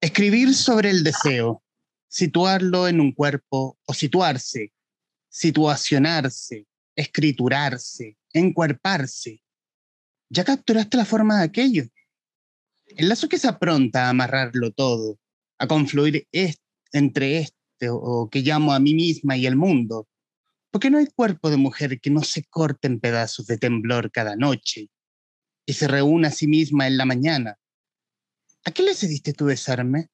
Escribir sobre el deseo, situarlo en un cuerpo o situarse, situacionarse, escriturarse, encuerparse. Ya capturaste la forma de aquello. El lazo que se apronta a amarrarlo todo, a confluir entre este o que llamo a mí misma y el mundo. Porque no hay cuerpo de mujer que no se corte en pedazos de temblor cada noche y se reúna a sí misma en la mañana ¿A qué le cediste tu desarme?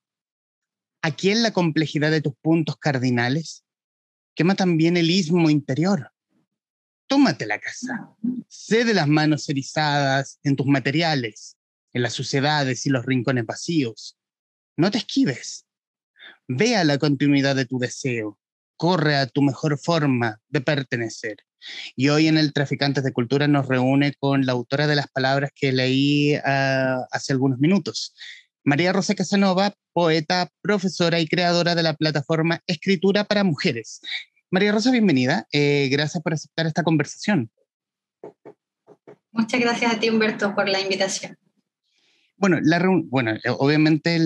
¿A quién la complejidad de tus puntos cardinales? Quema también el istmo interior. Tómate la casa. Cede las manos erizadas en tus materiales, en las suciedades y los rincones vacíos. No te esquives. Ve a la continuidad de tu deseo. Corre a tu mejor forma de pertenecer. Y hoy en el Traficantes de Cultura nos reúne con la autora de las palabras que leí uh, hace algunos minutos, María Rosa Casanova, poeta, profesora y creadora de la plataforma Escritura para Mujeres. María Rosa, bienvenida. Eh, gracias por aceptar esta conversación. Muchas gracias a ti, Humberto, por la invitación. Bueno, la, bueno eh, obviamente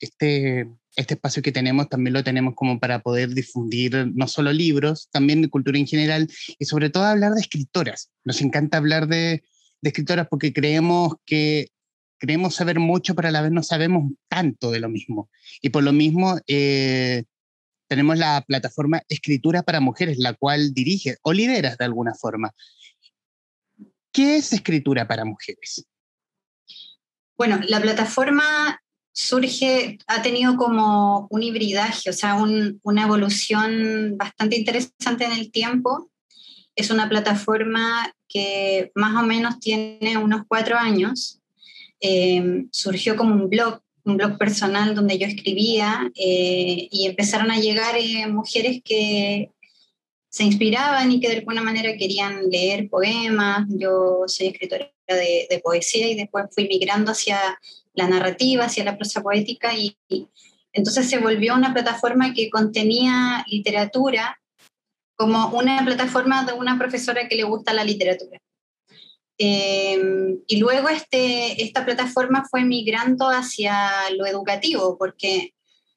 este, este espacio que tenemos también lo tenemos como para poder difundir no solo libros, también cultura en general y sobre todo hablar de escritoras. Nos encanta hablar de, de escritoras porque creemos que creemos saber mucho, pero a la vez no sabemos tanto de lo mismo. Y por lo mismo eh, tenemos la plataforma Escritura para Mujeres, la cual dirige o lideras de alguna forma. ¿Qué es Escritura para Mujeres? Bueno, la plataforma surge, ha tenido como un hibridaje, o sea, una evolución bastante interesante en el tiempo. Es una plataforma que más o menos tiene unos cuatro años eh, surgió como un blog, un blog personal donde yo escribía eh, y empezaron a llegar eh, mujeres que se inspiraban y que de alguna manera querían leer poemas. Yo soy escritora de, poesía y después fui migrando hacia la narrativa, hacia la prosa poética y entonces se volvió una plataforma que contenía literatura como una plataforma de una profesora que le gusta la literatura. Em, y luego este, esta plataforma fue migrando hacia lo educativo, porque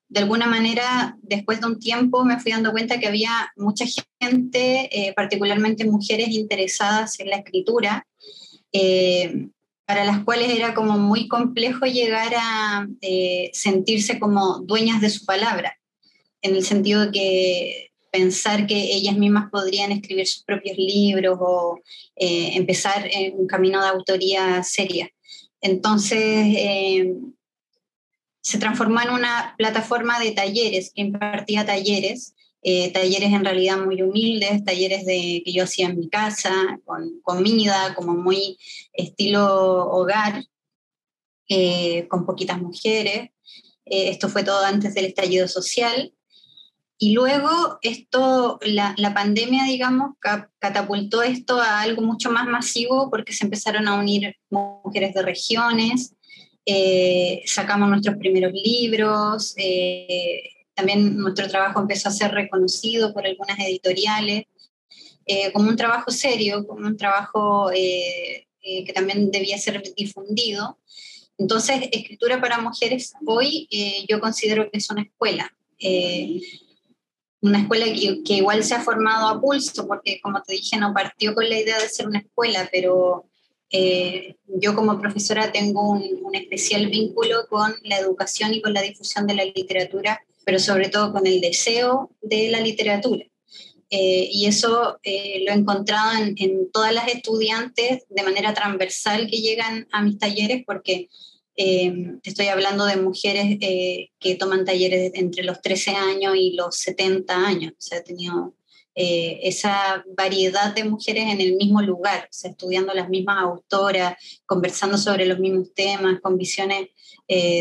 de alguna manera, después de un tiempo, me fui dando cuenta que había mucha gente, eh, particularmente mujeres interesadas en la escritura, eh, para las cuales era como muy complejo llegar a eh, sentirse como dueñas de su palabra, en el sentido de que pensar que ellas mismas podrían escribir sus propios libros o eh, empezar en un camino de autoría seria. Entonces, eh, se transformó en una plataforma de talleres, que impartía talleres, eh, talleres en realidad muy humildes, talleres de, que yo hacía en mi casa, con comida, como muy estilo hogar, con poquitas mujeres. esto fue todo antes del estallido social y luego esto, la, la, pandemia, digamos, catapultó esto a algo mucho más masivo porque se empezaron a unir mujeres de regiones, eh, sacamos nuestros primeros libros, eh, también nuestro trabajo empezó a ser reconocido por algunas editoriales, eh, como un trabajo serio, como un trabajo que también debía ser difundido. Entonces, Escritura para Mujeres hoy yo considero que es una escuela una escuela que, igual se ha formado a pulso, porque como te dije, no partió con la idea de ser una escuela, pero eh, yo como profesora tengo un, especial vínculo con la educación y con la difusión de la literatura, pero sobre todo con el deseo de la literatura. Eh, y eso eh, lo he encontrado en, en, todas las estudiantes de manera transversal que llegan a mis talleres, porque eh, estoy hablando de mujeres eh, que toman talleres entre los 13 años y los 70 años. O sea, he tenido eh, esa variedad de mujeres en el mismo lugar, o sea, estudiando las mismas autoras, conversando sobre los mismos temas, con visiones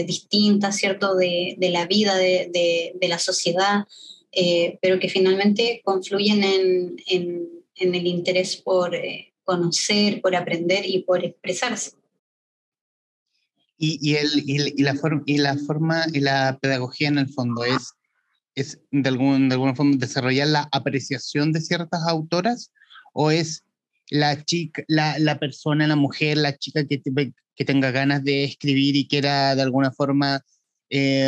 distintas, ¿cierto?, de, la vida, de, la sociedad, pero que finalmente confluyen en, en, en el interés por conocer, por aprender y por expresarse. Y, y, el, y, la y la forma y la pedagogía en el fondo es, es de, algún, de alguna forma desarrollar la apreciación de ciertas autoras o es la chica, la, la persona, la mujer, la chica que, que tenga ganas de escribir y quiera de alguna forma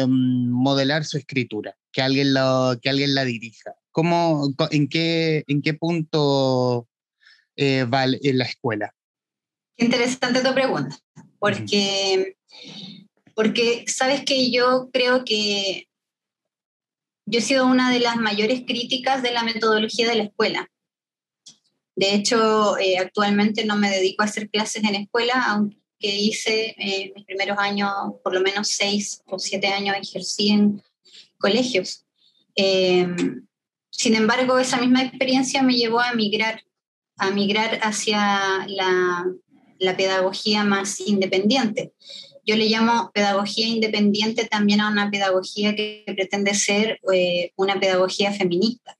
modelar su escritura, que alguien, lo, que alguien la dirija. ¿Cómo, en, qué, ¿En qué punto va en la escuela? Interesante tu pregunta, porque, porque sabes que yo creo que yo he sido una de las mayores críticas de la metodología de la escuela. De hecho, eh, actualmente no me dedico a hacer clases en escuela, aunque hice eh, mis primeros años, por lo menos seis o siete años, ejercí en colegios. Em, sin embargo, esa misma experiencia me llevó a migrar, a migrar hacia la, la pedagogía más independiente. Yo le llamo pedagogía independiente también a una pedagogía que pretende ser eh, una pedagogía feminista.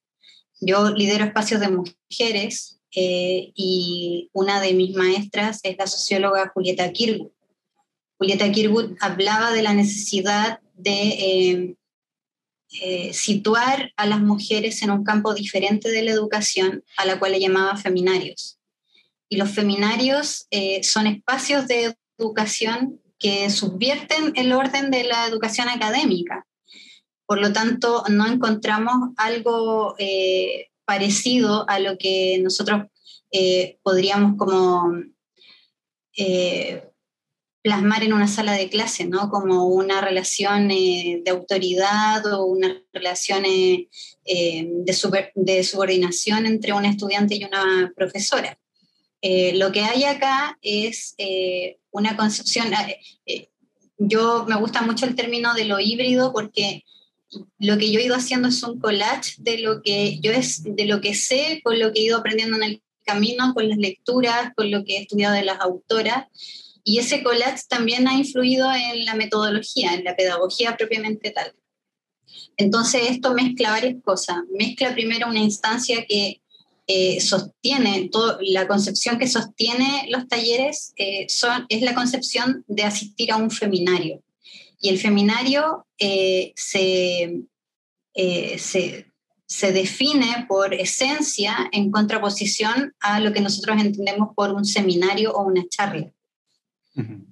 Yo lidero espacios de mujeres eh, y una de mis maestras es la socióloga Julieta Kirwood. Julieta Kirwood hablaba de la necesidad de eh, situar a las mujeres en un campo diferente de la educación, a la cual le llamaba feminarios. Y los feminarios son espacios de educación que subvierten el orden de la educación académica. Por lo tanto, no encontramos algo eh, parecido a lo que nosotros eh, podríamos como eh, plasmar en una sala de clase, ¿no? Como una relación de autoridad o una relación de, de, subordinación entre un estudiante y una profesora. Lo que hay acá es una concepción. Eh, eh, yo me gusta mucho el término de lo híbrido porque lo que yo he ido haciendo es un collage de lo que yo es de lo que sé con lo que he ido aprendiendo en el camino con las lecturas con lo que he estudiado de las autoras y ese collage también ha influido en la metodología en la pedagogía propiamente tal entonces esto mezcla varias cosas mezcla primero una instancia que eh, sostiene, todo, la concepción que sostiene los talleres eh, es la concepción de asistir a un feminario. Y el feminario eh, se, se, se, define por esencia en contraposición a lo que nosotros entendemos por un seminario o una charla.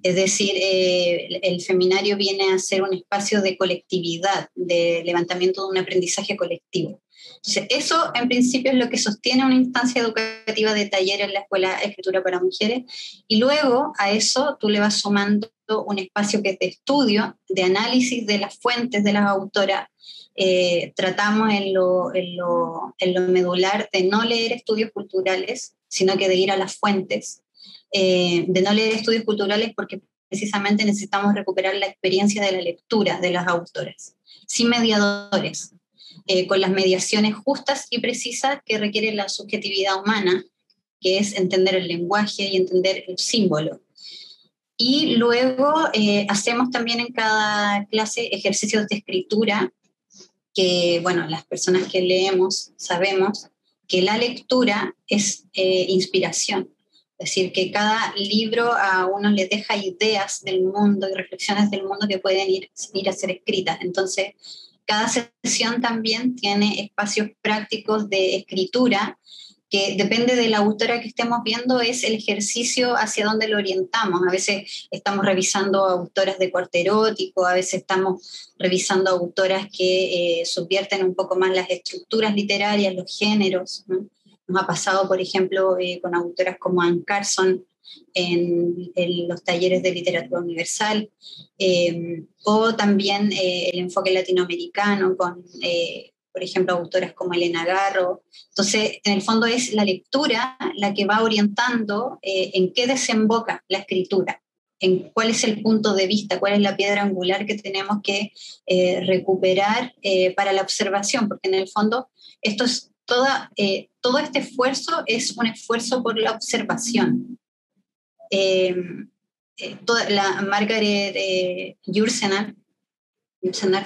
Es decir, el feminario viene a ser un espacio de colectividad, de levantamiento de un aprendizaje colectivo. Entonces, eso en principio es lo que sostiene una instancia educativa de taller en la Escuela Escritura para Mujeres. Y luego a eso tú le vas sumando un espacio que es de estudio, de análisis de las fuentes de las autoras. Eh, tratamos en lo, medular de no leer estudios culturales, sino que de ir a las fuentes, eh, de no leer estudios culturales porque precisamente necesitamos recuperar la experiencia de la lectura de las autoras, sin mediadores, eh, con las mediaciones justas y precisas que requiere la subjetividad humana, que es entender el lenguaje y entender el símbolo. Y luego eh, hacemos también en cada clase ejercicios de escritura, que, bueno, las personas que leemos sabemos que la lectura es inspiración. Es decir, que cada libro a uno le deja ideas del mundo y reflexiones del mundo que pueden ir, ir a ser escritas. Entonces, cada sesión también tiene espacios prácticos de escritura que depende de la autora que estemos viendo, es el ejercicio hacia donde lo orientamos. A veces estamos revisando autoras de cuarto erótico, a veces estamos revisando autoras que eh, subvierten un poco más las estructuras literarias, los géneros. Nos ha pasado, por ejemplo, eh, con autoras como Anne Carson, en, los talleres de literatura universal, eh, o también eh, el enfoque latinoamericano con, eh, por ejemplo, autoras como Elena Garro. Entonces, en el fondo es la lectura la que va orientando en qué desemboca la escritura en cuál es el punto de vista, cuál es la piedra angular que tenemos que recuperar para la observación, porque en el fondo esto es toda, todo este esfuerzo es un esfuerzo por la observación. Eh, eh, la Margaret eh, Jursenar,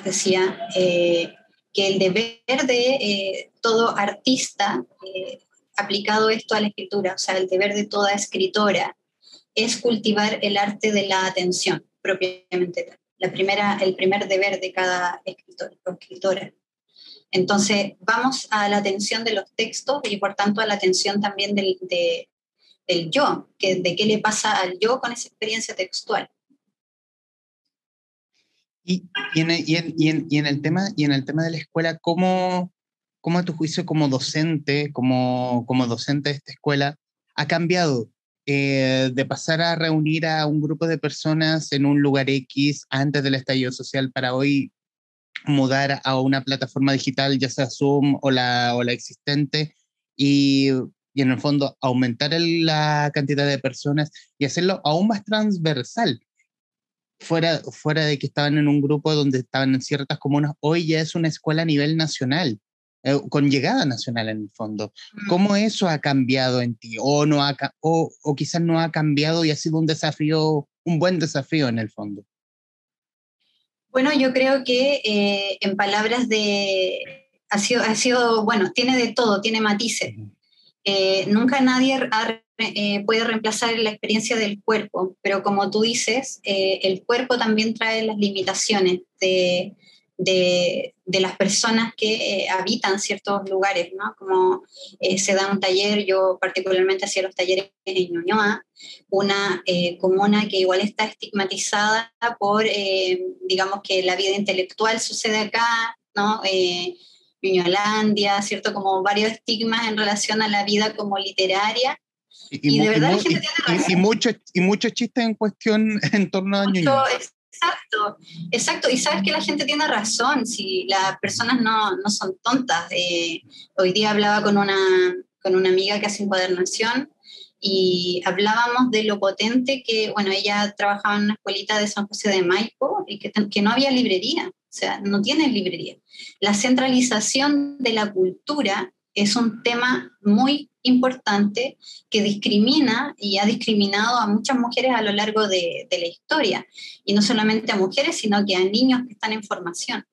decía que el deber de todo artista, aplicado esto a la escritura, o sea, el deber de toda escritora, es cultivar el arte de la atención, propiamente La primera, el primer deber de cada escritora. Entonces, vamos a la atención de los textos y por tanto a la atención también de, del yo, que, de qué le pasa al yo con esa experiencia textual. Y, en, el tema, y en el tema de la escuela, ¿cómo, cómo a tu juicio como docente, como, como docente de esta escuela, ha cambiado eh, de pasar a reunir a un grupo de personas en un lugar X antes del estallido social para hoy mudar a una plataforma digital, ya sea Zoom o la, o la existente, y, y en el fondo aumentar la cantidad de personas y hacerlo aún más transversal. Fuera, fuera de que estaban en un grupo donde estaban en ciertas comunas, hoy ya es una escuela a nivel nacional, eh, con llegada nacional en el fondo. Mm. ¿Cómo eso ha cambiado en ti? O, no ha, o, o quizás no ha cambiado y ha sido un desafío, un buen desafío en el fondo. Bueno, yo creo que eh, en palabras de... Ha sido, ha sido, bueno, tiene de todo, tiene matices. Eh, nunca nadie eh, puede reemplazar la experiencia del cuerpo, pero como tú dices, el cuerpo también trae las limitaciones de, de, las personas que habitan ciertos lugares, ¿no? Como se da un taller, yo particularmente hacía los talleres en Ñuñoa, una eh, comuna que igual está estigmatizada por, eh, digamos que la vida intelectual sucede acá, ¿no? Eh, ¿cierto? Como varios estigmas en relación a la vida como literaria. Y, de verdad la gente tiene razón. Y, muchos y muchos chistes en cuestión en torno a Ñuñoa. Exacto, exacto. Y sabes que la gente tiene razón, si las personas no, no son tontas. hoy día hablaba con una, con una amiga que hace encuadernación y hablábamos de lo potente que, bueno, ella trabajaba en una escuelita de San José de Maipo y que, que no había librería, o sea, no tiene librería. La centralización de la cultura es un tema muy importante que discrimina y ha discriminado a muchas mujeres a lo largo de, la historia, y no solamente a mujeres, sino que a niños que están en formación,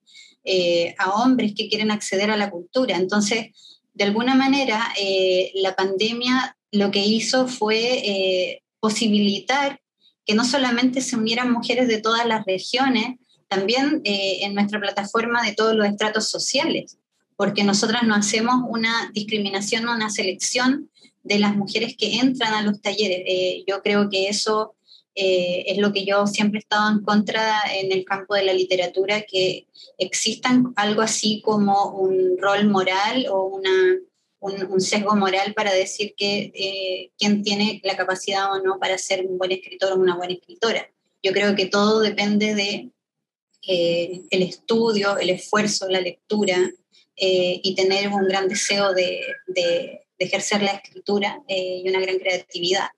eh, a hombres que quieren acceder a la cultura. Entonces, de alguna manera, eh, la pandemia lo que hizo fue eh, posibilitar que no solamente se unieran mujeres de todas las regiones, también en nuestra plataforma de todos los estratos sociales, porque nosotras no hacemos una discriminación o una selección de las mujeres que entran a los talleres. Eh, yo creo que eso es lo que yo siempre he estado en contra en el campo de la literatura, que existan algo así como un rol moral o una un, sesgo moral para decir que eh, quién tiene la capacidad o no para ser un buen escritor o una buena escritora. Yo creo que todo depende de eh, el estudio, el esfuerzo, la lectura eh, y tener un gran deseo de, de, ejercer la escritura y una gran creatividad.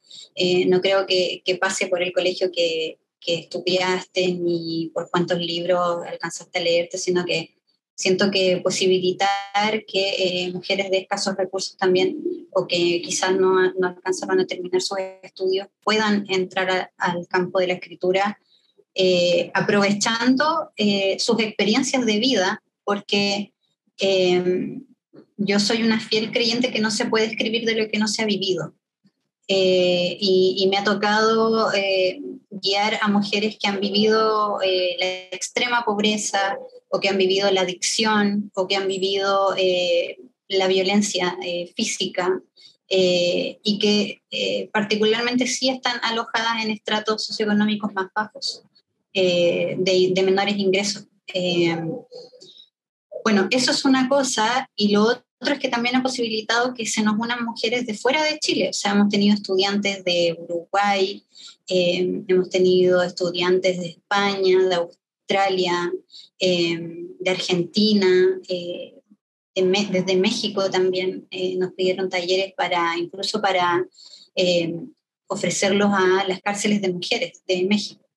no creo que, que, pase por el colegio que, que estudiaste ni por cuántos libros alcanzaste a leerte, sino que siento que posibilitar que eh, mujeres de escasos recursos también o que quizás no, no alcanzaron a terminar sus estudios puedan entrar al campo de la escritura eh, aprovechando eh, sus experiencias de vida, porque em, yo soy una fiel creyente que no se puede escribir de lo que no se ha vivido. Y, y, me ha tocado guiar a mujeres que han vivido la extrema pobreza, o que han vivido la adicción o que han vivido eh, la violencia eh, física eh, y que particularmente sí están alojadas en estratos socioeconómicos más bajos, de, de, menores ingresos. Bueno, eso es una cosa y lo otro es que también ha posibilitado que se nos unan mujeres de fuera de Chile, o sea, hemos tenido estudiantes de Uruguay, hemos tenido estudiantes de España, de Australia, Em, de Argentina, eh, desde México también eh, nos pidieron talleres para, incluso para ofrecerlos a las cárceles de mujeres de México.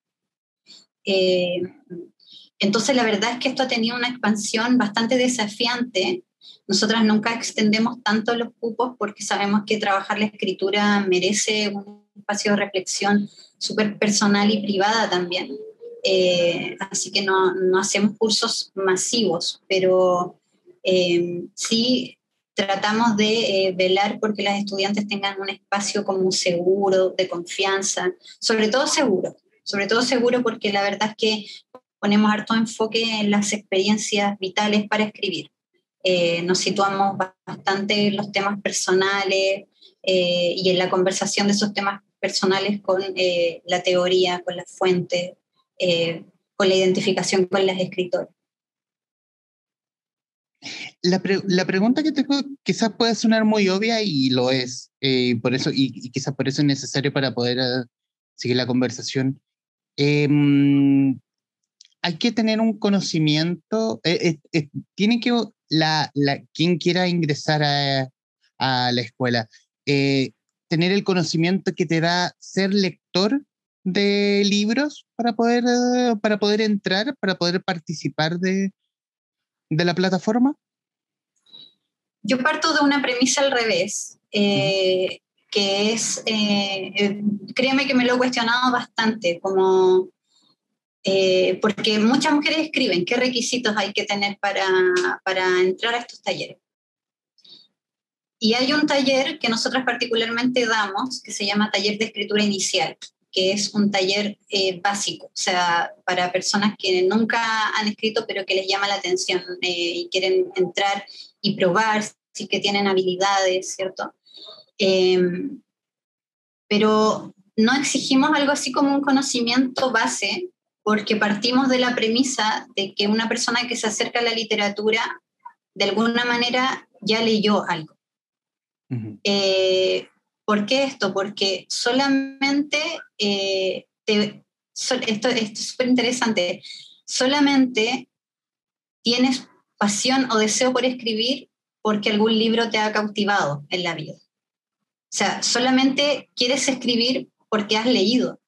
Entonces, la verdad es que esto ha tenido una expansión bastante desafiante. Nosotras nunca extendemos tanto los cupos porque sabemos que trabajar la escritura merece un espacio de reflexión súper personal y privada también. Eh, así que no, no, hacemos cursos masivos, pero eh, sí tratamos de eh, velar porque las estudiantes tengan un espacio como seguro, de confianza, sobre todo seguro, sobre todo seguro porque la verdad es que ponemos harto enfoque en las experiencias vitales para escribir. nos situamos bastante en los temas personales y en la conversación de esos temas personales con la teoría, con la fuente, eh, con la identificación con las escritoras. La, pregunta que tengo quizás puede sonar muy obvia y lo es, eh, por eso, y, quizás por eso es necesario para poder eh, seguir la conversación. Em, hay que tener un conocimiento, eh, tiene que, la, la, quien quiera ingresar a, a la escuela, tener el conocimiento que te da ser lector de libros para poder, para poder entrar, para poder participar de, de la plataforma? Yo parto de una premisa al revés, eh, que es, eh, eh, créeme que me lo he cuestionado bastante, como, porque muchas mujeres escriben qué requisitos hay que tener para, para entrar a estos talleres. Y hay un taller que nosotros particularmente damos, que se llama Taller de Escritura Inicial, que es un taller eh, básico, o sea, para personas que nunca han escrito pero que les llama la atención eh, y quieren entrar y probar si que tienen habilidades, ¿cierto? Em, pero no exigimos algo así como un conocimiento base, porque partimos de la premisa de que una persona que se acerca a la literatura, de alguna manera ya leyó algo. ¿Por qué esto? Porque solamente, eh, esto, es súper interesante, solamente tienes pasión o deseo por escribir porque algún libro te ha cautivado en la vida. O sea, solamente quieres escribir porque has leído,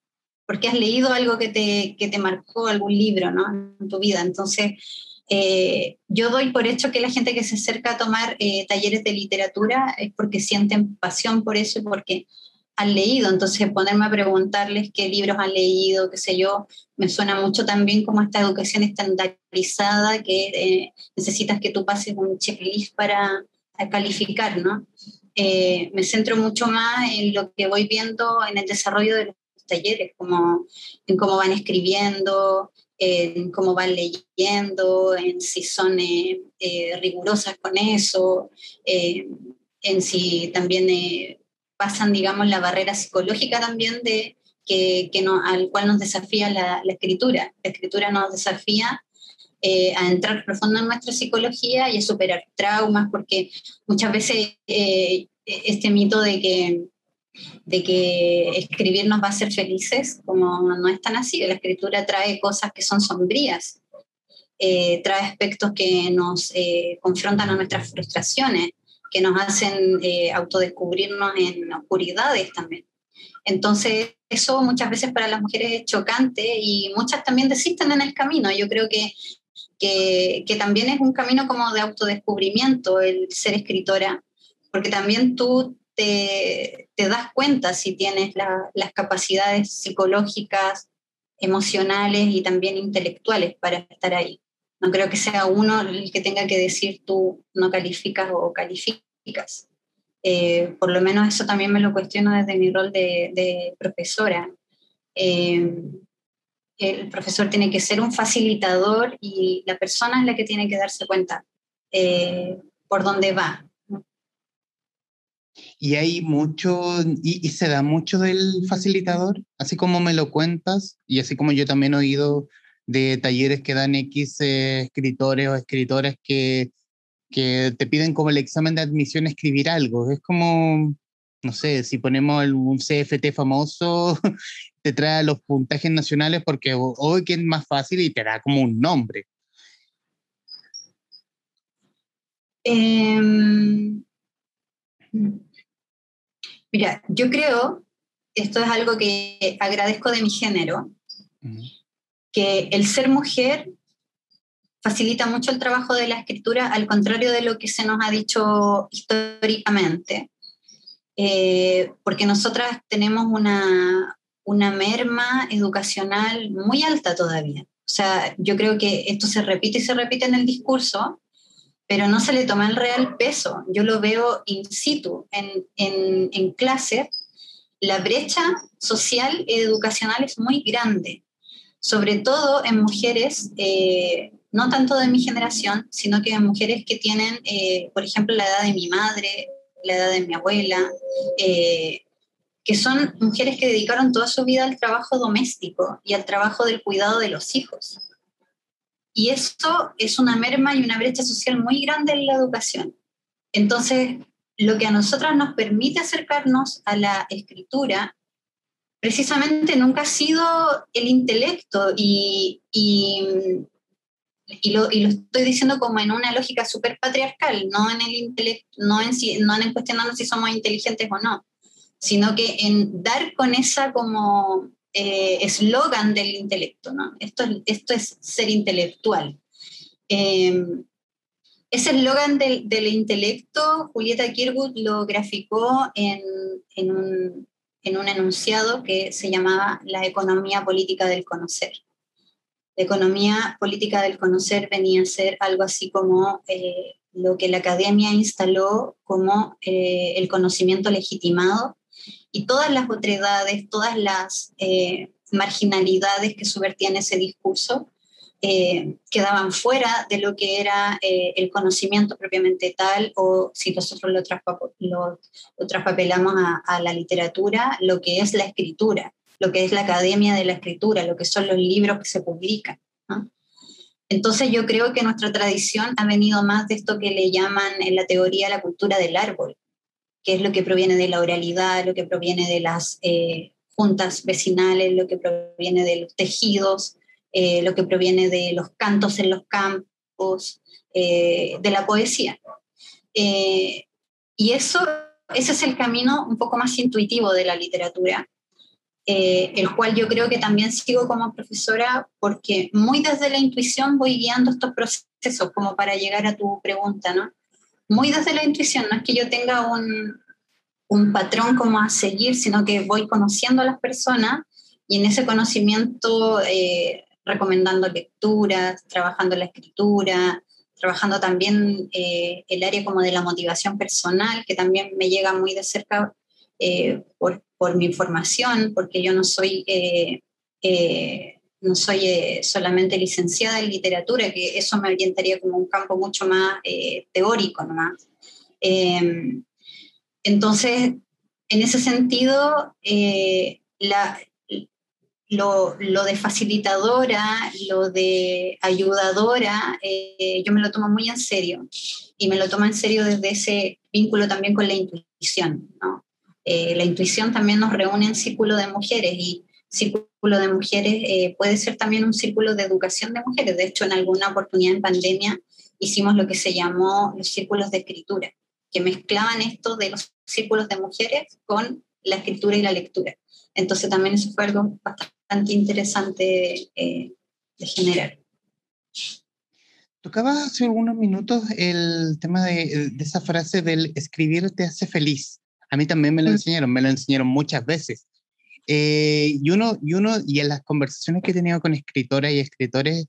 porque has leído algo que te, que te marcó algún libro ¿no? en tu vida. Entonces, eh, yo doy por hecho que la gente que se acerca a tomar eh, talleres de literatura es porque sienten pasión por eso y porque han leído. Entonces, ponerme a preguntarles qué libros han leído, qué sé yo, me suena mucho también como esta educación estandarizada que eh, necesitas que tú pases un checklist para calificar, ¿no? me centro mucho más en lo que voy viendo en el desarrollo de los talleres, como en cómo van escribiendo, en cómo van leyendo, en si son eh, eh, rigurosas con eso, eh, en si también pasan, digamos, la barrera psicológica también de que, que no, al cual nos desafía la, la, escritura. La escritura nos desafía a entrar profundo en nuestra psicología y a superar traumas, porque muchas veces este mito de que de que escribir nos va a hacer felices, como no es tan así. La escritura trae cosas que son sombrías, eh, trae aspectos que nos eh, confrontan a nuestras frustraciones, que nos hacen eh, autodescubrirnos en oscuridades también. Entonces, eso muchas veces para las mujeres es chocante y muchas también desisten en el camino. Yo creo que, que, que también es un camino como de autodescubrimiento el ser escritora, porque también tú te, das cuenta si tienes las capacidades psicológicas, emocionales y también intelectuales para estar ahí. No creo que sea uno el que tenga que decir tú no calificas o calificas. Eh, por lo menos eso también me lo cuestiono desde mi rol de, profesora. Eh, el profesor tiene que ser un facilitador y la persona es la que tiene que darse cuenta eh, por dónde va y hay mucho, y, se da mucho del facilitador, así como me lo cuentas, y así como yo también he oído de talleres que dan X eh, escritores o escritoras que, que te piden como el examen de admisión escribir algo. Es como, no sé, si ponemos un CFT famoso, te trae los puntajes nacionales porque hoy que es más fácil y te da como un nombre. Em, Mira, yo creo, esto es algo que agradezco de mi género, que el ser mujer facilita mucho el trabajo de la escritura, al contrario de lo que se nos ha dicho históricamente, eh, porque nosotras tenemos una, una merma educacional muy alta todavía. O sea, yo creo que esto se repite y se repite en el discurso, pero no se le toma el real peso. Yo lo veo in situ, en, en, en clase. La brecha social y educacional es muy grande, sobre todo en mujeres, eh, no tanto de mi generación, sino que en mujeres que tienen, eh, por ejemplo, la edad de mi madre, la edad de mi abuela, eh, que son mujeres que dedicaron toda su vida al trabajo doméstico y al trabajo del cuidado de los hijos. Y esto es una merma y una brecha social muy grande en la educación. Entonces, lo que a nosotras nos permite acercarnos a la escritura, precisamente nunca ha sido el intelecto y, y, lo, y lo, estoy diciendo como en una lógica súper patriarcal, no en el intelecto, no en, no en cuestionando si somos inteligentes o no, sino que en dar con esa como eh, eslogan del intelecto, ¿no? Esto, esto es ser intelectual. Eh, ese eslogan del, del, intelecto, Julieta Kirwood lo graficó en, en, un, en, un, enunciado que se llamaba La economía política del conocer. La economía política del conocer venía a ser algo así como eh, lo que la academia instaló como eh, el conocimiento legitimado y todas las otredades, todas las eh, marginalidades que subvertían ese discurso eh, quedaban fuera de lo que era eh, el conocimiento propiamente tal, o si nosotros lo, lo, traspapelamos a, a, la literatura, lo que es la escritura, lo que es la academia de la escritura, lo que son los libros que se publican. Entonces yo creo que nuestra tradición ha venido más de esto que le llaman en la teoría la cultura del árbol, que es lo que proviene de la oralidad, lo que proviene de las eh, juntas vecinales, lo que proviene de los tejidos, eh, lo que proviene de los cantos en los campos, eh, de la poesía. y eso, ese es el camino un poco más intuitivo de la literatura, el cual yo creo que también sigo como profesora porque muy desde la intuición voy guiando estos procesos como para llegar a tu pregunta, ¿no? Muy desde la intuición, no es que yo tenga un, un patrón como a seguir, sino que voy conociendo a las personas y en ese conocimiento eh, recomendando lecturas, trabajando la escritura, trabajando también eh, el área como de la motivación personal, que también me llega muy de cerca eh, por, por, mi formación, porque yo no soy no soy eh, solamente licenciada en literatura, que eso me orientaría como un campo mucho más eh, teórico nomás. Em, entonces, en ese sentido, eh, la, lo, lo, de facilitadora, lo de ayudadora, yo me lo tomo muy en serio y me lo tomo en serio desde ese vínculo también con la intuición. ¿no? la intuición también nos reúne en círculo de mujeres y círculo de mujeres eh, puede ser también un círculo de educación de mujeres. De hecho, en alguna oportunidad en pandemia hicimos lo que se llamó los círculos de escritura, que mezclaban esto de los círculos de mujeres con la escritura y la lectura. Entonces también eso fue algo bastante interesante eh, de generar. Tocaba hace algunos minutos el tema de, de, esa frase del escribir te hace feliz. A mí también me lo mm. enseñaron, me lo enseñaron muchas veces. Eh, y, uno, y uno, y en las conversaciones que he tenido con escritoras y escritores,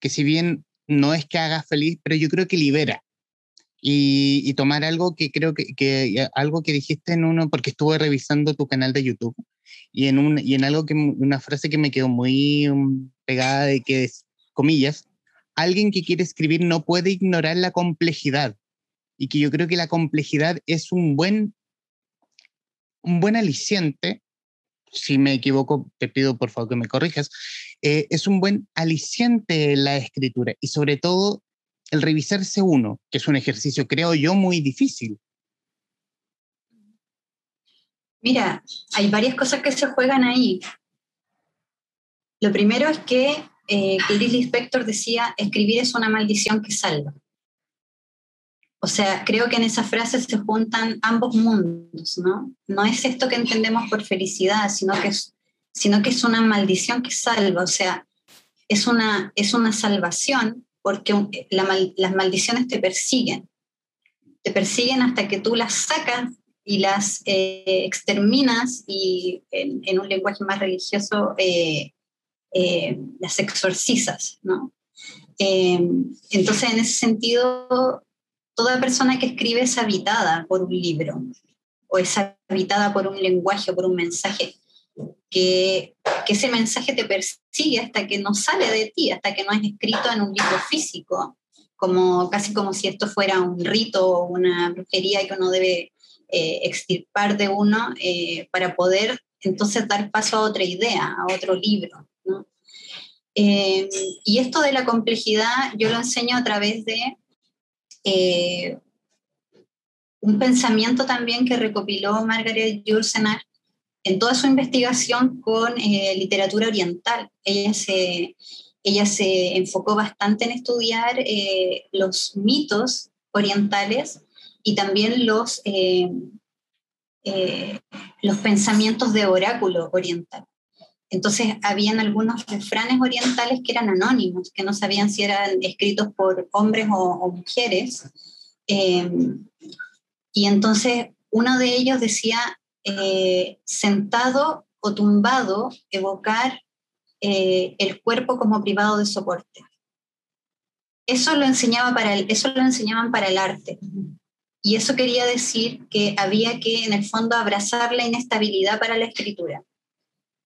que si bien no es que haga feliz, pero yo creo que libera. Y, y tomar algo que creo que, que, algo que dijiste en uno, porque estuve revisando tu canal de YouTube, y en, un, y en algo que, una frase que me quedó muy um, pegada de que es, comillas, alguien que quiere escribir no puede ignorar la complejidad. Y que yo creo que la complejidad es un buen, un buen aliciente si me equivoco, te pido por favor que me corrijas, eh, es un buen aliciente la escritura y sobre todo el revisarse uno, que es un ejercicio, creo yo, muy difícil. Mira, hay varias cosas que se juegan ahí. Lo primero es que eh, Clarice decía, escribir es una maldición que salva. O sea, creo que en esa frase se juntan ambos mundos, ¿no? No es esto que entendemos por felicidad, sino que es, sino que es una maldición que salva, o sea, es una, es una salvación porque las maldiciones te persiguen, te persiguen hasta que tú las sacas y las eh, exterminas y en, un lenguaje más religioso eh, eh, las exorcizas, ¿no? entonces, en ese sentido, toda persona que escribe es habitada por un libro o es habitada por un lenguaje o por un mensaje, que, que, ese mensaje te persigue hasta que no sale de ti, hasta que no es escrito en un libro físico, como, casi como si esto fuera un rito o una brujería que uno debe extirpar de uno para poder entonces dar paso a otra idea, a otro libro. y esto de la complejidad yo lo enseño a través de un pensamiento también que recopiló Margaret Jursenar en toda su investigación con eh, literatura oriental. Ella se, ella se enfocó bastante en estudiar eh, los mitos orientales y también los, eh, los pensamientos de oráculo oriental. Entonces, habían algunos refranes orientales que eran anónimos, que no sabían si eran escritos por hombres o, mujeres. Y entonces uno de ellos decía, eh, sentado o tumbado, evocar eh, el cuerpo como privado de soporte. Eso lo, enseñaba para el, eso lo enseñaban para el arte. Y eso quería decir que había que, en el fondo, abrazar la inestabilidad para la escritura.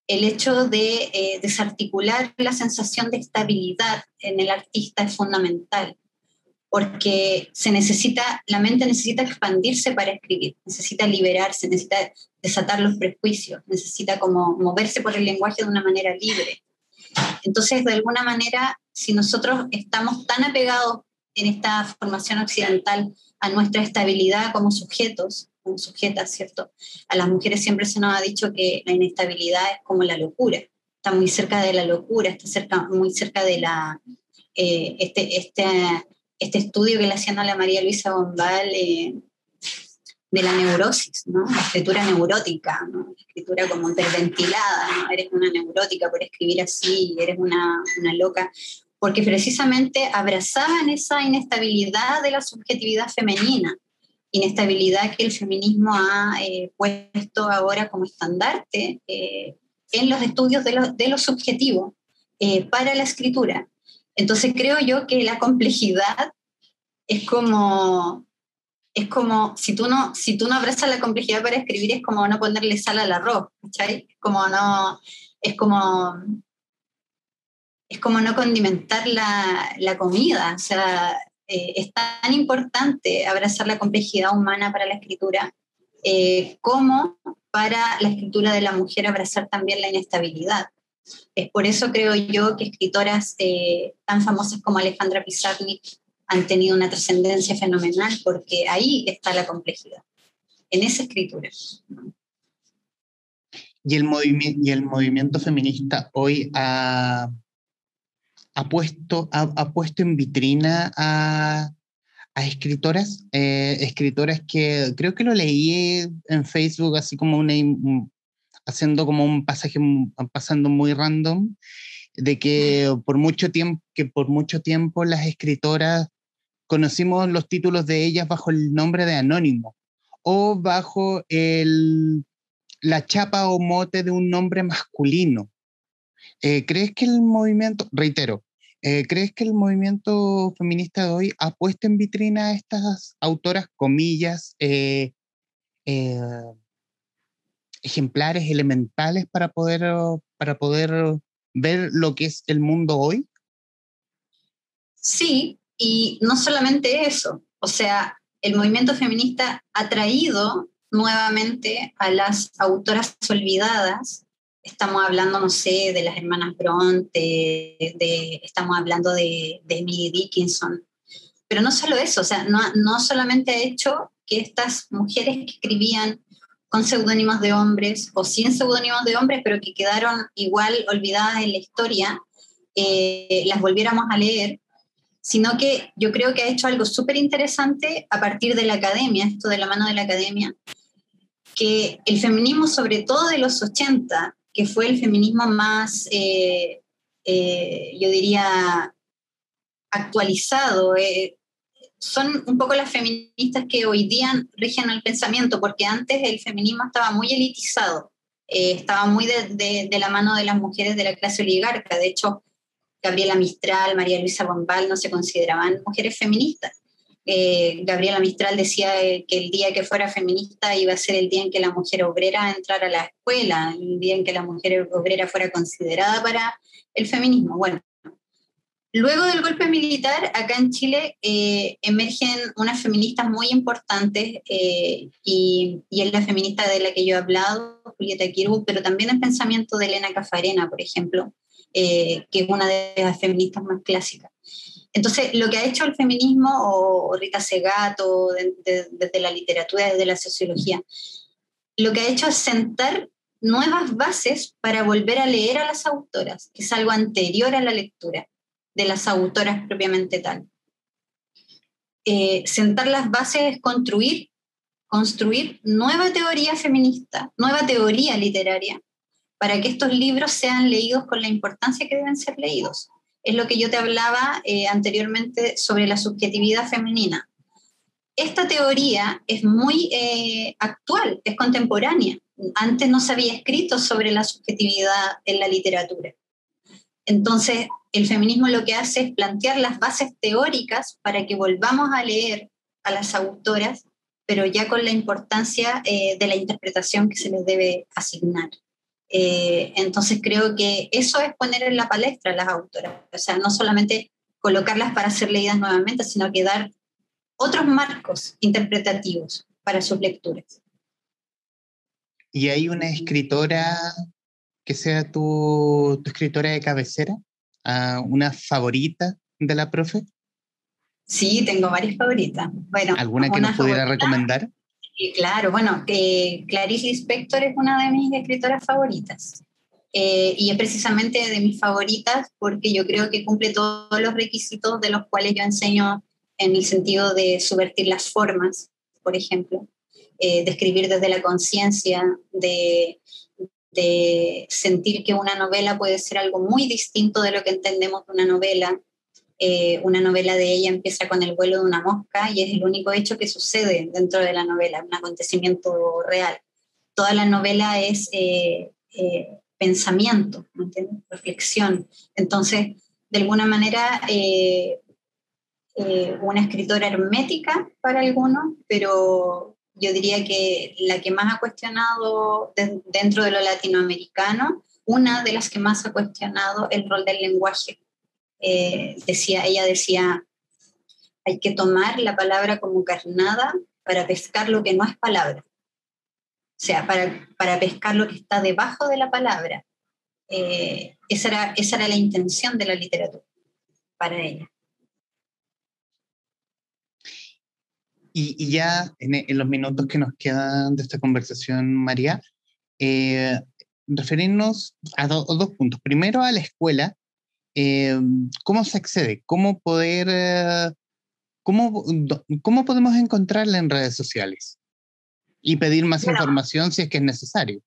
El hecho de eh, desarticular la sensación de estabilidad en el artista es fundamental porque se necesita, la mente necesita expandirse para escribir, necesita liberarse, necesita desatar los prejuicios, necesita como moverse por el lenguaje de una manera libre. Entonces, de alguna manera, si nosotros estamos tan apegados en esta formación occidental a nuestra estabilidad como sujetos, sujetas, ¿cierto? A las mujeres siempre se nos ha dicho que la inestabilidad es como la locura, está muy cerca de la locura, está cerca, muy cerca de la, eh, este, este este estudio que le hacían a la María Luisa Bombal eh, de la neurosis, ¿no? la escritura neurótica, ¿no? la escritura como interventilada, ¿no? eres una neurótica por escribir así, eres una, una loca, porque precisamente abrazaban esa inestabilidad de la subjetividad femenina, inestabilidad que el feminismo ha eh, puesto ahora como estandarte eh, en los estudios de lo, de lo subjetivo para la escritura. Entonces creo yo que la complejidad es como, es como si tú no, si tú no abrazas la complejidad para escribir, es como no ponerle sal al arroz, ¿cachai? Como no, es como, es como no condimentar la, la comida, o sea, eh, es tan importante abrazar la complejidad humana para la escritura eh, como para la escritura de la mujer abrazar también la inestabilidad. Es por eso creo yo que escritoras eh, tan famosas como Alejandra Pizarnik han tenido una trascendencia fenomenal porque ahí está la complejidad, en esa escritura. Y el, movimiento feminista hoy ha, ha puesto, ha, puesto en vitrina a, a escritoras, eh, escritoras que creo que lo leí en Facebook así como una, haciendo como un pasaje pasando muy random de que por mucho tiempo que por mucho tiempo las escritoras conocimos los títulos de ellas bajo el nombre de anónimo o bajo el, la chapa o mote de un nombre masculino. Eh, ¿Crees que el movimiento, reitero, eh, ¿crees que el movimiento feminista de hoy ha puesto en vitrina a estas autoras, comillas, eh, ejemplares elementales para poder, para poder ver lo que es el mundo hoy? Sí, y no solamente eso, o sea, el movimiento feminista ha traído nuevamente a las autoras olvidadas. Estamos hablando, no sé, de las hermanas Bronte, de, estamos hablando de, de Emily Dickinson. Pero no solo eso, o sea, no, no solamente ha hecho que estas mujeres que escribían con seudónimos de hombres o sin seudónimos de hombres, pero que quedaron igual olvidadas en la historia, eh, las volviéramos a leer, sino que yo creo que ha hecho algo súper interesante a partir de la academia, esto de la mano de la academia, que el feminismo, sobre todo de los 80, que fue el feminismo más, eh, eh, yo diría, actualizado, son un poco las feministas que hoy día rigen el pensamiento, porque antes el feminismo estaba muy elitizado, eh, estaba muy de, la mano de las mujeres de la clase oligarca. De hecho, Gabriela Mistral, María Luisa Bombal no se consideraban mujeres feministas. Eh, Gabriela Mistral decía eh, que el día que fuera feminista iba a ser el día en que la mujer obrera entrara a la escuela, el día en que la mujer obrera fuera considerada para el feminismo. Bueno, Luego del golpe militar, acá en Chile eh, emergen unas feministas muy importantes y, y, es la feminista de la que yo he hablado, Julieta Kirbu, pero también el pensamiento de Elena Cafarena, por ejemplo, que es una de las feministas más clásicas. Entonces, lo que ha hecho el feminismo, o, Rita Segato, desde la literatura, desde la sociología, lo que ha hecho es sentar nuevas bases para volver a leer a las autoras, que es algo anterior a la lectura de las autoras propiamente tal. Eh, sentar las bases es construir, construir nueva teoría feminista, nueva teoría literaria, para que estos libros sean leídos con la importancia que deben ser leídos es lo que yo te hablaba eh, anteriormente sobre la subjetividad femenina. Esta teoría es muy eh, actual, es contemporánea. Antes no se había escrito sobre la subjetividad en la literatura. Entonces, el feminismo lo que hace es plantear las bases teóricas para que volvamos a leer a las autoras, pero ya con la importancia eh, de la interpretación que se les debe asignar. Eh, entonces creo que eso es poner en la palestra a las autoras, o sea, no solamente colocarlas para ser leídas nuevamente, sino que dar otros marcos interpretativos para sus lecturas. ¿Y hay una escritora que sea tu, escritora de cabecera? Ah, ¿Una favorita de la profe? Sí, tengo varias favoritas. Bueno, ¿Alguna que nos pudiera recomendar? Claro, bueno, que Clarice Lispector es una de mis escritoras favoritas. Eh, y es precisamente de mis favoritas porque yo creo que cumple todos los requisitos de los cuales yo enseño en el sentido de subvertir las formas, por ejemplo, eh, de escribir desde la conciencia, de, de sentir que una novela puede ser algo muy distinto de lo que entendemos de una novela, eh, una novela de ella empieza con el vuelo de una mosca y es el único hecho que sucede dentro de la novela, un acontecimiento real. Toda la novela es eh, eh, pensamiento, reflexión. Entonces, de alguna manera, una escritora hermética para algunos, pero yo diría que la que más ha cuestionado dentro de lo latinoamericano, una de las que más ha cuestionado el rol del lenguaje eh, decía, ella decía, hay que tomar la palabra como carnada para pescar lo que no es palabra. O sea, para, para pescar lo que está debajo de la palabra. Eh, esa, era, esa era la intención de la literatura para ella. Y, ya en, los minutos que nos quedan de esta conversación, María, eh, referirnos a dos puntos. Primero, a la escuela, eh, ¿cómo se accede? ¿Cómo poder, eh, cómo, cómo podemos encontrarla en redes sociales? Y pedir más información si es que es necesario.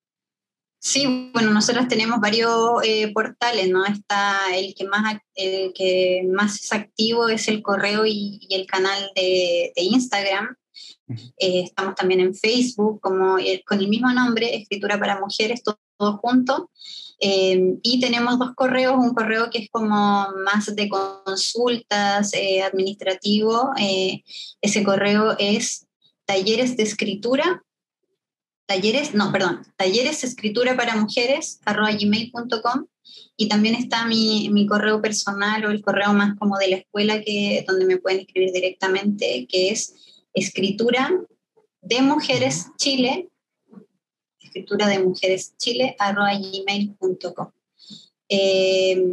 Sí, bueno, nosotros tenemos varios eh, portales, ¿no? Está el que más, el que más es activo es el correo y, el canal de, de Instagram. estamos también en Facebook como, con el mismo nombre, Escritura para Mujeres, todo, todo junto. Eh, y tenemos dos correos, un correo que es como más de consultas eh, administrativo. Eh, ese correo es talleres de escritura, talleres, no, perdón, talleres de escritura para mujeres, arroba gmail.com. Y también está mi, mi, correo personal o el correo más como de la escuela, que, donde me pueden escribir directamente, que es escritura de mujeres chile escritura de mujeres chile gmail.com. Eh,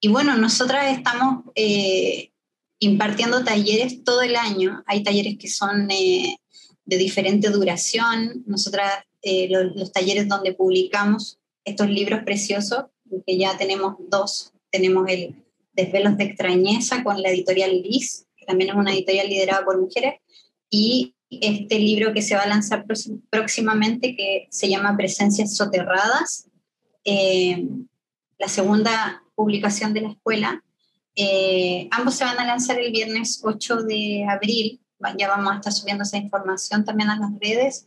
y bueno, nosotras estamos eh, impartiendo talleres todo el año. Hay talleres que son eh, de diferente duración. Nosotras, los, los, talleres donde publicamos estos libros preciosos, que ya tenemos dos, tenemos el Desvelos de Extrañeza con la editorial Liz, que también es una editorial liderada por mujeres, y este libro que se va a lanzar próximamente, que se llama Presencias Soterradas, eh, la segunda publicación de la escuela. Eh, ambos se van a lanzar el viernes 8 de abril, ya vamos a estar subiendo esa información también a las redes.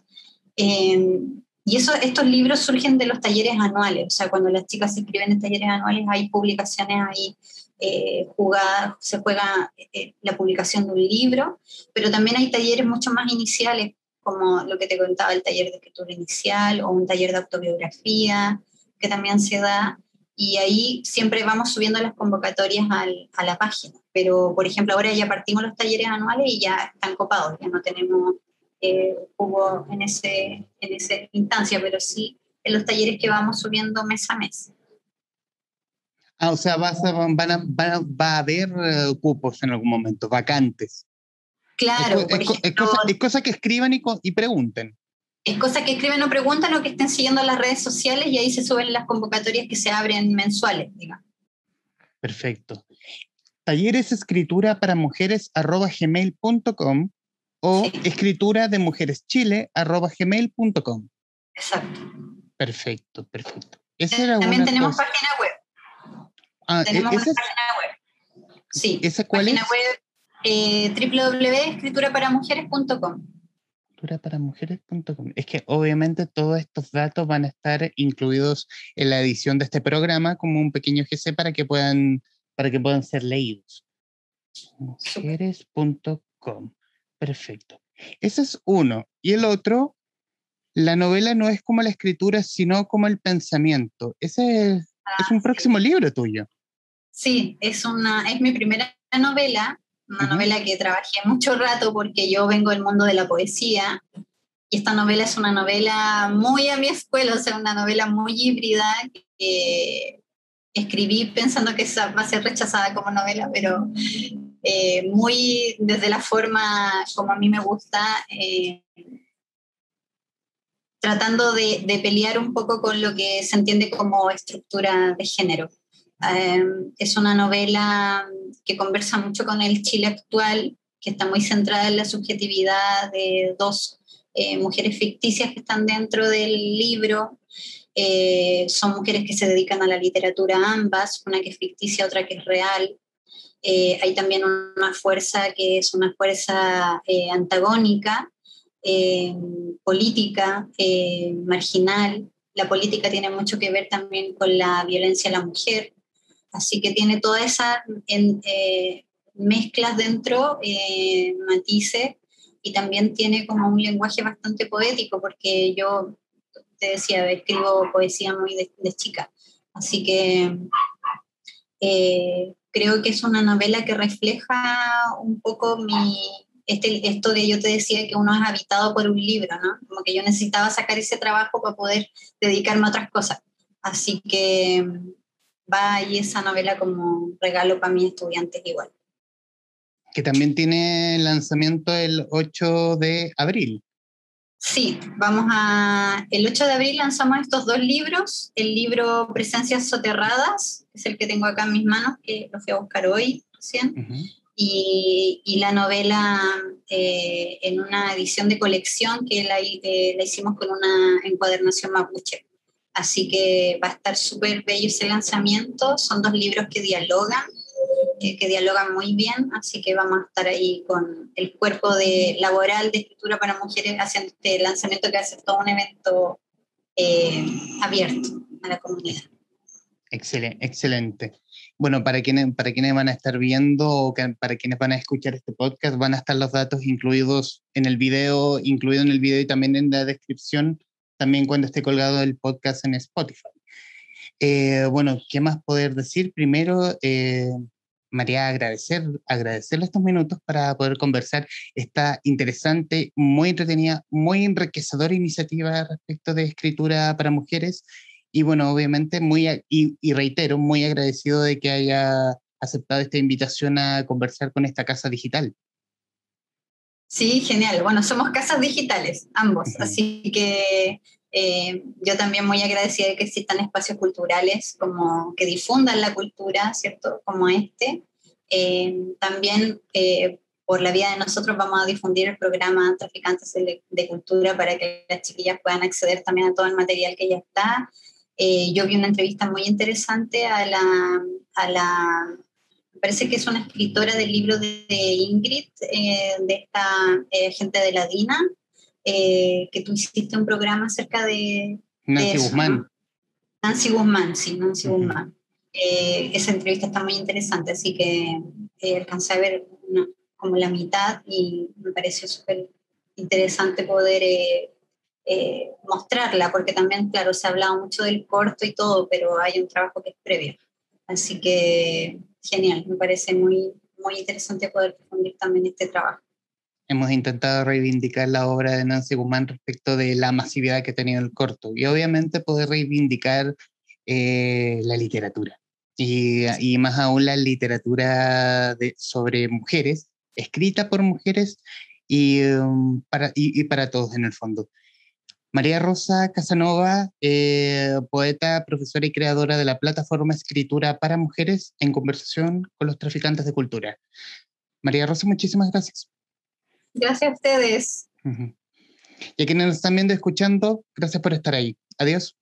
Eh, y eso, estos libros surgen de los talleres anuales, o sea, cuando las chicas se en talleres anuales hay publicaciones ahí eh, se juega eh, la publicación de un libro, pero también hay talleres mucho más iniciales, como lo que te contaba, el taller de escritura inicial o un taller de autobiografía, que también se da. y ahí siempre vamos subiendo las convocatorias al, a la página. Pero, por ejemplo, ahora ya partimos los talleres anuales y ya están copados, ya no tenemos eh, hubo en, ese, en esa instancia, pero sí en los talleres que vamos subiendo mes a mes. Ah, o sea, vas a, van va a haber uh, cupos en algún momento, vacantes. Claro, es, es, cosa, que escriban y, y pregunten. Es cosa que escriben o preguntan o que estén siguiendo las redes sociales y ahí se suben las convocatorias que se abren mensuales, digamos. Perfecto. Talleres escritura para mujeres arroba gmail.com o escritura de mujeres chile arroba gmail.com. Exacto. Perfecto, perfecto. También tenemos página web. Ah, e-, tenemos una página web. Sí. ¿Esa cuál página web eh, www.escrituraparamujeres.com mujeres.com. Es que obviamente todos estos datos van a estar incluidos en la edición de este programa como un pequeño GC para que puedan, para que puedan ser leídos. Mujeres.com. Perfecto. Ese es uno. Y el otro, la novela no es como la escritura, sino como el pensamiento. Ese es, es un ah, próximo libro tuyo. Sí, es, una, es mi primera novela una novela que trabajé mucho rato porque yo vengo del mundo de la poesía y esta novela es una novela muy a mi escuela, o sea, una novela muy híbrida que escribí pensando que va a ser rechazada como novela, pero eh, muy desde la forma como a mí me gusta, eh, tratando de, de pelear un poco con lo que se entiende como estructura de género. Em, es una novela que conversa mucho con el Chile actual, que está muy centrada en la subjetividad de dos eh, mujeres ficticias que están dentro del libro. Eh, son mujeres que se dedican a la literatura ambas, una que es ficticia, otra que es real. Eh, hay también una fuerza que es una fuerza antagónica, política, marginal. La política tiene mucho que ver también con la violencia a la mujer. Así que tiene todas esas eh, mezclas dentro, eh, matices, y también tiene como un lenguaje bastante poético, porque yo te decía, escribo poesía muy de, chica. Así que eh, creo que es una novela que refleja un poco mi, este, esto que yo te decía, que uno es habitado por un libro, ¿no? Como que yo necesitaba sacar ese trabajo para poder dedicarme a otras cosas. Así que va ahí esa novela como regalo para mis estudiantes igual. Que también tiene lanzamiento el 8 de abril. Sí, vamos a... El 8 de abril lanzamos estos dos libros, el libro Presencias Soterradas, que es el que tengo acá en mis manos, que lo fui a buscar hoy recién, y, y, la novela eh, en una edición de colección que la, eh, la hicimos con una encuadernación mapuche. Así que va a estar súper bello ese lanzamiento. Son dos libros que dialogan, eh, que dialogan muy bien, así que vamos a estar ahí con el cuerpo de laboral de escritura para mujeres haciendo este lanzamiento que hace todo un evento eh, abierto a la comunidad. Excelente, excelente. Bueno, para quienes, para quienes van a estar viendo o para quienes van a escuchar este podcast, van a estar los datos incluidos en el video, incluido en el video y también en la descripción también cuando esté colgado el podcast en Spotify. Eh, bueno, ¿qué más poder decir? Primero, eh, María, agradecer, agradecerle estos minutos para poder conversar esta interesante, muy entretenida, muy enriquecedora iniciativa respecto de escritura para mujeres. Y bueno, obviamente, muy, y, y reitero, muy agradecido de que haya aceptado esta invitación a conversar con esta casa digital. Sí, genial. Bueno, somos casas digitales, ambos, así que eh, yo también muy agradecida de que existan espacios culturales como que difundan la cultura, ¿cierto? Como este. Eh, también eh, por la vía de nosotros vamos a difundir el programa Traficantes de, Cultura para que las chiquillas puedan acceder también a todo el material que ya está. yo vi una entrevista muy interesante a la, a la parece que es una escritora del libro de, Ingrid, eh, de esta eh, gente de la DINA, eh, que tú hiciste un programa acerca de... Nancy Guzmán. Nancy Guzmán, sí, Nancy Guzmán. esa entrevista está muy interesante, así que alcancé a ver como la mitad y me pareció súper interesante poder eh, mostrarla, porque también, claro, se ha hablado mucho del corto y todo, pero hay un trabajo que es previo. Así que genial, me parece muy, muy interesante poder difundir también este trabajo. Hemos intentado reivindicar la obra de Nancy Guzmán respecto de la masividad que ha tenido el corto y obviamente poder reivindicar eh, la literatura y, y, más aún la literatura de, sobre mujeres, escrita por mujeres y, um, para, y, y, para todos en el fondo. María Rosa Casanova, eh, poeta, profesora y creadora de la plataforma Escritura para Mujeres en conversación con los traficantes de cultura. María Rosa, muchísimas gracias. Gracias a ustedes. Uh -huh. Y a quienes nos están viendo y escuchando, gracias por estar ahí. Adiós.